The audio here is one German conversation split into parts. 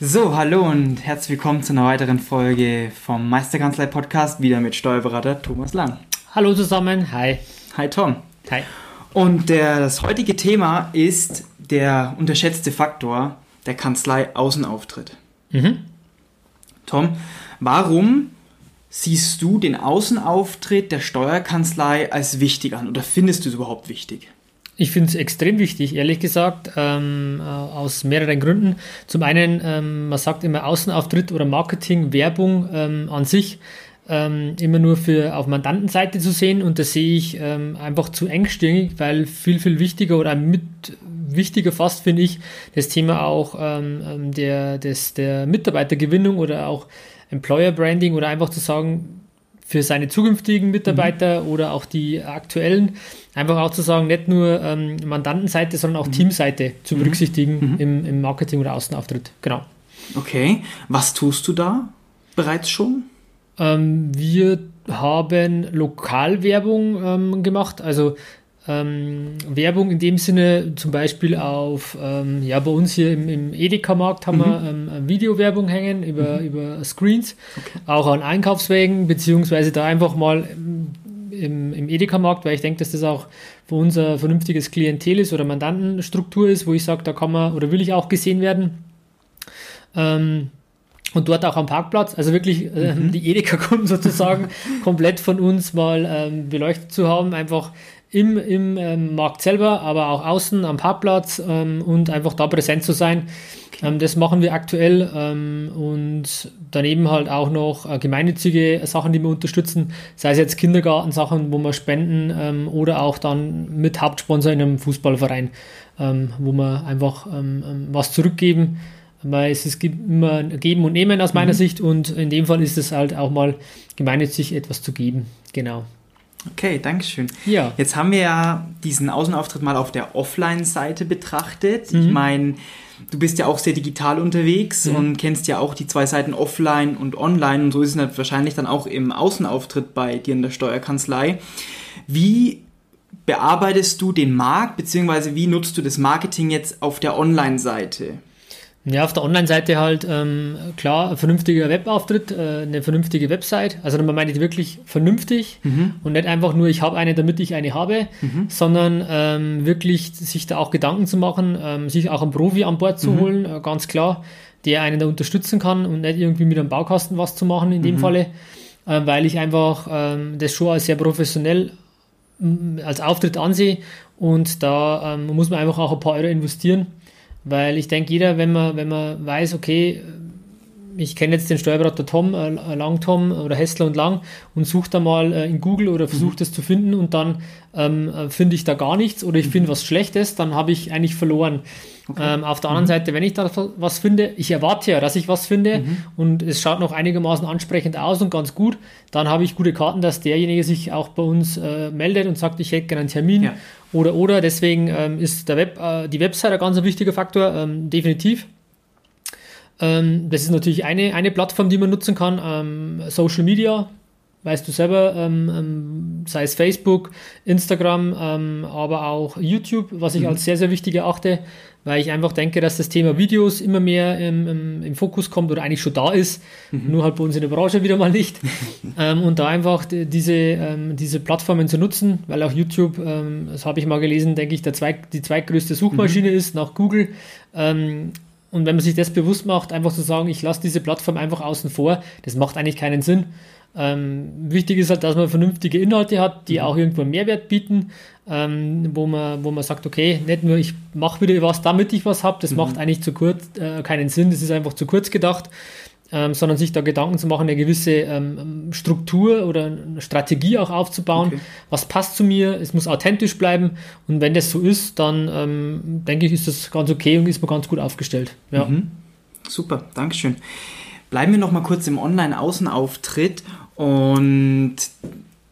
So, hallo und herzlich willkommen zu einer weiteren Folge vom Meisterkanzlei Podcast, wieder mit Steuerberater Thomas Lang. Hallo zusammen, hi. Hi Tom. Hi. Und der, das heutige Thema ist der unterschätzte Faktor der Kanzlei Außenauftritt. Mhm. Tom, warum siehst du den Außenauftritt der Steuerkanzlei als wichtig an oder findest du es überhaupt wichtig? Ich finde es extrem wichtig, ehrlich gesagt, ähm, äh, aus mehreren Gründen. Zum einen, ähm, man sagt immer Außenauftritt oder Marketing, Werbung ähm, an sich ähm, immer nur für auf Mandantenseite zu sehen und das sehe ich ähm, einfach zu engstirnig, weil viel, viel wichtiger oder mit wichtiger fast finde ich das Thema auch ähm, der, des, der Mitarbeitergewinnung oder auch Employer Branding oder einfach zu sagen, für seine zukünftigen Mitarbeiter mhm. oder auch die aktuellen, einfach auch zu sagen, nicht nur ähm, Mandantenseite, sondern auch mhm. Teamseite zu mhm. berücksichtigen mhm. im, im Marketing oder Außenauftritt. Genau. Okay, was tust du da bereits schon? Ähm, wir haben Lokalwerbung ähm, gemacht, also ähm, Werbung in dem Sinne zum Beispiel auf, ähm, ja, bei uns hier im, im Edeka-Markt haben mhm. wir ähm, Videowerbung hängen über, mhm. über Screens, okay. auch an Einkaufswegen, beziehungsweise da einfach mal im, im Edeka-Markt, weil ich denke, dass das auch für uns ein vernünftiges Klientel ist oder Mandantenstruktur ist, wo ich sage, da kann man oder will ich auch gesehen werden. Ähm, und dort auch am Parkplatz, also wirklich äh, mhm. die Edeka-Kunden sozusagen komplett von uns mal ähm, beleuchtet zu haben, einfach im, im ähm, Markt selber, aber auch außen am Parkplatz ähm, und einfach da präsent zu sein. Ähm, das machen wir aktuell ähm, und daneben halt auch noch äh, gemeinnützige Sachen, die wir unterstützen, sei es jetzt Kindergartensachen, wo wir spenden ähm, oder auch dann mit Hauptsponsor in einem Fußballverein, ähm, wo wir einfach was zurückgeben. Weil es, es gibt immer Geben und Nehmen aus meiner mhm. Sicht und in dem Fall ist es halt auch mal gemeinnützig etwas zu geben. Genau. Okay, danke schön. Ja. Jetzt haben wir ja diesen Außenauftritt mal auf der Offline-Seite betrachtet. Mhm. Ich meine, du bist ja auch sehr digital unterwegs mhm. und kennst ja auch die zwei Seiten Offline und Online und so ist es halt wahrscheinlich dann auch im Außenauftritt bei dir in der Steuerkanzlei. Wie bearbeitest du den Markt, beziehungsweise wie nutzt du das Marketing jetzt auf der Online-Seite? Ja, auf der Online-Seite halt ähm, klar, ein vernünftiger Webauftritt, äh, eine vernünftige Website. Also man meint wirklich vernünftig mhm. und nicht einfach nur, ich habe eine, damit ich eine habe, mhm. sondern ähm, wirklich sich da auch Gedanken zu machen, ähm, sich auch einen Profi an Bord zu mhm. holen, äh, ganz klar, der einen da unterstützen kann und nicht irgendwie mit einem Baukasten was zu machen in dem mhm. Falle, äh, weil ich einfach ähm, das schon als sehr professionell als Auftritt ansehe und da ähm, muss man einfach auch ein paar Euro investieren weil ich denke, jeder, wenn man, wenn man weiß, okay, ich kenne jetzt den Steuerberater Tom, äh, Lang Tom oder Hessler und Lang und suche da mal äh, in Google oder versuche mhm. das zu finden und dann ähm, äh, finde ich da gar nichts oder ich mhm. finde was Schlechtes, dann habe ich eigentlich verloren. Okay. Ähm, auf der anderen mhm. Seite, wenn ich da was finde, ich erwarte ja, dass ich was finde mhm. und es schaut noch einigermaßen ansprechend aus und ganz gut, dann habe ich gute Karten, dass derjenige sich auch bei uns äh, meldet und sagt, ich hätte gerne einen Termin ja. oder oder. Deswegen ähm, ist der Web, äh, die Website ein ganz wichtiger Faktor, ähm, definitiv. Ähm, das ist natürlich eine, eine Plattform, die man nutzen kann. Ähm, Social Media, weißt du selber, ähm, ähm sei es Facebook, Instagram, ähm, aber auch YouTube, was ich mhm. als sehr, sehr wichtig erachte, weil ich einfach denke, dass das Thema Videos immer mehr im, im Fokus kommt oder eigentlich schon da ist, mhm. nur halt bei uns in der Branche wieder mal nicht. Ähm, und da einfach diese, diese Plattformen zu nutzen, weil auch YouTube, das habe ich mal gelesen, denke ich, der Zweig, die zweitgrößte Suchmaschine mhm. ist nach Google. Und wenn man sich das bewusst macht, einfach zu sagen, ich lasse diese Plattform einfach außen vor, das macht eigentlich keinen Sinn. Ähm, wichtig ist halt, dass man vernünftige Inhalte hat, die mhm. auch irgendwo einen Mehrwert bieten, ähm, wo, man, wo man sagt, okay, nicht nur ich mache wieder was, damit ich was habe, das mhm. macht eigentlich zu kurz äh, keinen Sinn, das ist einfach zu kurz gedacht ähm, sondern sich da Gedanken zu machen, eine gewisse ähm, Struktur oder eine Strategie auch aufzubauen. Okay. Was passt zu mir? Es muss authentisch bleiben. Und wenn das so ist, dann ähm, denke ich, ist das ganz okay und ist man ganz gut aufgestellt. Ja. Mhm. Super, Dankeschön. Bleiben wir noch mal kurz im Online-Außenauftritt und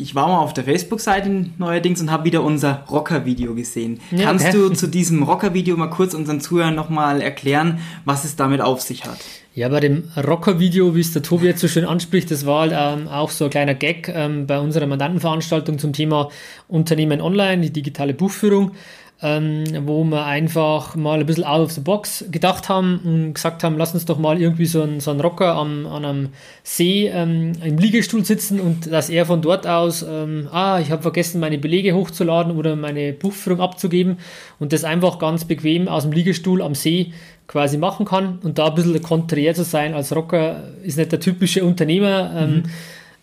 ich war mal auf der Facebook-Seite neuerdings und habe wieder unser Rocker-Video gesehen. Ja, Kannst okay. du zu diesem Rocker-Video mal kurz unseren Zuhörern nochmal erklären, was es damit auf sich hat? Ja, bei dem Rocker-Video, wie es der Tobi jetzt so schön anspricht, das war halt, ähm, auch so ein kleiner Gag ähm, bei unserer Mandantenveranstaltung zum Thema Unternehmen online, die digitale Buchführung ähm, wo wir einfach mal ein bisschen out of the box gedacht haben und gesagt haben, lass uns doch mal irgendwie so einen, so einen Rocker am, an einem See ähm, im Liegestuhl sitzen und dass er von dort aus, ähm, ah, ich habe vergessen, meine Belege hochzuladen oder meine Buchführung abzugeben und das einfach ganz bequem aus dem Liegestuhl am See quasi machen kann und da ein bisschen konträr zu sein als Rocker ist nicht der typische Unternehmer, ähm, mhm.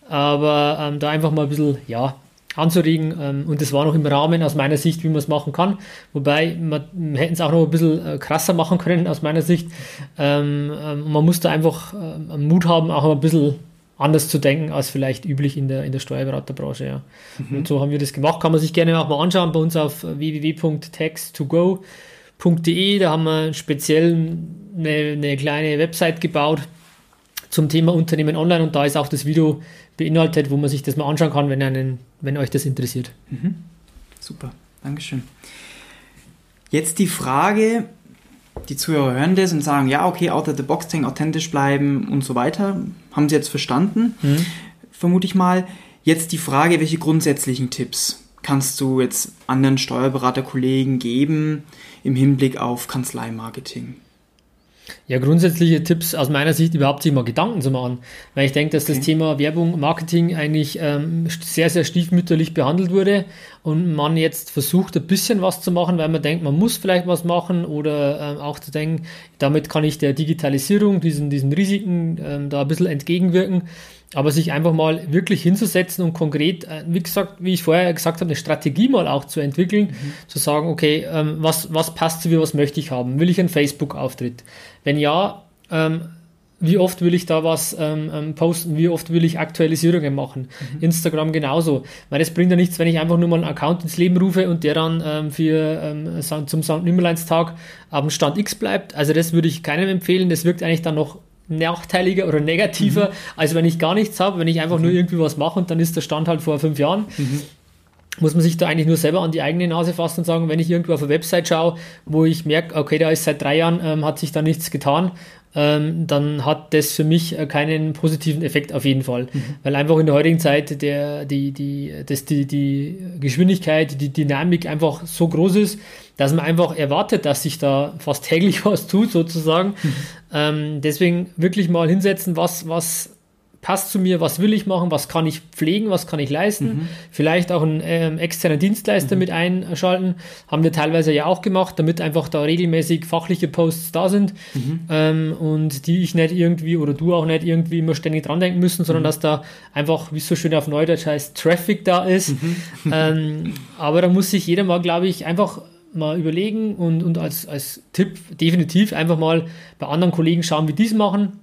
aber ähm, da einfach mal ein bisschen, ja, anzuregen. Ähm, und das war noch im Rahmen aus meiner Sicht, wie man es machen kann. Wobei man, man hätten es auch noch ein bisschen äh, krasser machen können aus meiner Sicht. Ähm, ähm, man musste einfach äh, Mut haben, auch ein bisschen anders zu denken als vielleicht üblich in der, in der Steuerberaterbranche. Ja. Mhm. Und so haben wir das gemacht. Kann man sich gerne auch mal anschauen bei uns auf www.tax2go.de. Da haben wir speziell eine, eine kleine Website gebaut zum Thema Unternehmen online und da ist auch das Video beinhaltet, wo man sich das mal anschauen kann, wenn, einen, wenn euch das interessiert. Mhm. Super, Dankeschön. Jetzt die Frage, die Zuhörer hören das und sagen, ja, okay, out of the box denken, authentisch bleiben und so weiter. Haben sie jetzt verstanden, mhm. vermute ich mal. Jetzt die Frage, welche grundsätzlichen Tipps kannst du jetzt anderen Steuerberaterkollegen geben im Hinblick auf Kanzleimarketing? Ja, grundsätzliche Tipps aus meiner Sicht überhaupt sich mal Gedanken zu machen, weil ich denke, dass okay. das Thema Werbung, Marketing eigentlich ähm, sehr, sehr stiefmütterlich behandelt wurde und man jetzt versucht, ein bisschen was zu machen, weil man denkt, man muss vielleicht was machen oder ähm, auch zu denken, damit kann ich der Digitalisierung, diesen, diesen Risiken ähm, da ein bisschen entgegenwirken. Aber sich einfach mal wirklich hinzusetzen und konkret, äh, wie gesagt, wie ich vorher gesagt habe, eine Strategie mal auch zu entwickeln, mhm. zu sagen, okay, ähm, was, was passt zu mir, was möchte ich haben? Will ich einen Facebook-Auftritt? Wenn ja, ähm, wie oft will ich da was ähm, ähm, posten, wie oft will ich Aktualisierungen machen. Mhm. Instagram genauso. Weil es bringt ja nichts, wenn ich einfach nur mal einen Account ins Leben rufe und der dann ähm, für ähm, zum St. Nimmerleinstag am Stand X bleibt. Also das würde ich keinem empfehlen. Das wirkt eigentlich dann noch nachteiliger oder negativer, mhm. als wenn ich gar nichts habe, wenn ich einfach mhm. nur irgendwie was mache und dann ist der Stand halt vor fünf Jahren. Mhm. Muss man sich da eigentlich nur selber an die eigene Nase fassen und sagen, wenn ich irgendwo auf eine Website schaue, wo ich merke, okay, da ist seit drei Jahren, ähm, hat sich da nichts getan, ähm, dann hat das für mich äh, keinen positiven Effekt auf jeden Fall. Mhm. Weil einfach in der heutigen Zeit der, die, die, das, die, die Geschwindigkeit, die Dynamik einfach so groß ist, dass man einfach erwartet, dass sich da fast täglich was tut, sozusagen. Mhm. Ähm, deswegen wirklich mal hinsetzen, was, was passt zu mir, was will ich machen, was kann ich pflegen, was kann ich leisten. Mhm. Vielleicht auch einen ähm, externen Dienstleister mhm. mit einschalten. Haben wir teilweise ja auch gemacht, damit einfach da regelmäßig fachliche Posts da sind mhm. ähm, und die ich nicht irgendwie oder du auch nicht irgendwie immer ständig dran denken müssen, sondern mhm. dass da einfach, wie es so schön auf Neudeutsch heißt, Traffic da ist. Mhm. ähm, aber da muss sich jeder mal, glaube ich, einfach mal überlegen und, und als, als Tipp definitiv einfach mal bei anderen Kollegen schauen, wie die es machen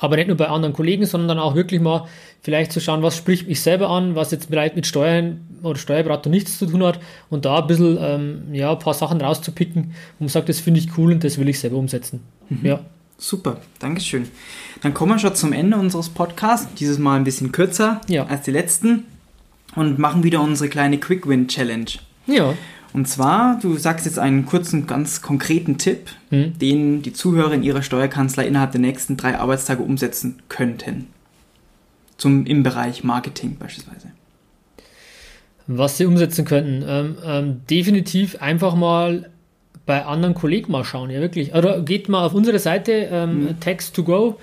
aber nicht nur bei anderen Kollegen, sondern auch wirklich mal vielleicht zu schauen, was spricht mich selber an, was jetzt vielleicht mit Steuern oder Steuerberater nichts zu tun hat und da ein bisschen, ähm, ja, ein paar Sachen rauszupicken und sagt, das finde ich cool und das will ich selber umsetzen. Mhm. Ja. Super, Dankeschön. Dann kommen wir schon zum Ende unseres Podcasts, dieses Mal ein bisschen kürzer ja. als die letzten und machen wieder unsere kleine Quick Win Challenge. Ja. Und zwar, du sagst jetzt einen kurzen, ganz konkreten Tipp, hm. den die Zuhörer in ihrer Steuerkanzlei innerhalb der nächsten drei Arbeitstage umsetzen könnten. Zum, Im Bereich Marketing beispielsweise. Was sie umsetzen könnten? Ähm, ähm, definitiv einfach mal bei anderen Kollegen mal schauen, ja wirklich. Oder geht mal auf unsere Seite, ähm, hm. Text to Go,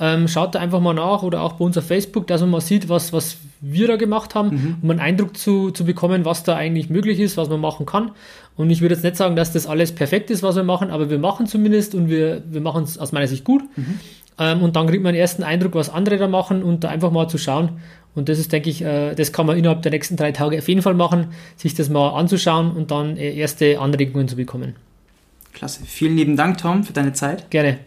ähm, schaut da einfach mal nach oder auch bei uns auf Facebook, dass man mal sieht, was, was wir da gemacht haben, mhm. um einen Eindruck zu, zu bekommen, was da eigentlich möglich ist, was man machen kann. Und ich würde jetzt nicht sagen, dass das alles perfekt ist, was wir machen, aber wir machen zumindest und wir, wir machen es aus meiner Sicht gut. Mhm. Ähm, und dann kriegt man einen ersten Eindruck, was andere da machen und da einfach mal zu schauen. Und das ist, denke ich, äh, das kann man innerhalb der nächsten drei Tage auf jeden Fall machen, sich das mal anzuschauen und dann äh, erste Anregungen zu bekommen. Klasse. Vielen lieben Dank, Tom, für deine Zeit. Gerne.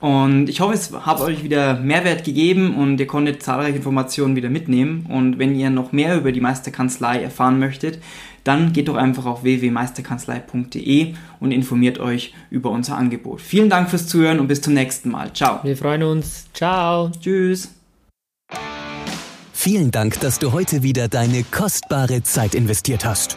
Und ich hoffe, es hat euch wieder Mehrwert gegeben und ihr konntet zahlreiche Informationen wieder mitnehmen. Und wenn ihr noch mehr über die Meisterkanzlei erfahren möchtet, dann geht doch einfach auf www.meisterkanzlei.de und informiert euch über unser Angebot. Vielen Dank fürs Zuhören und bis zum nächsten Mal. Ciao. Wir freuen uns. Ciao. Tschüss. Vielen Dank, dass du heute wieder deine kostbare Zeit investiert hast.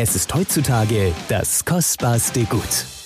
Es ist heutzutage das kostbarste Gut.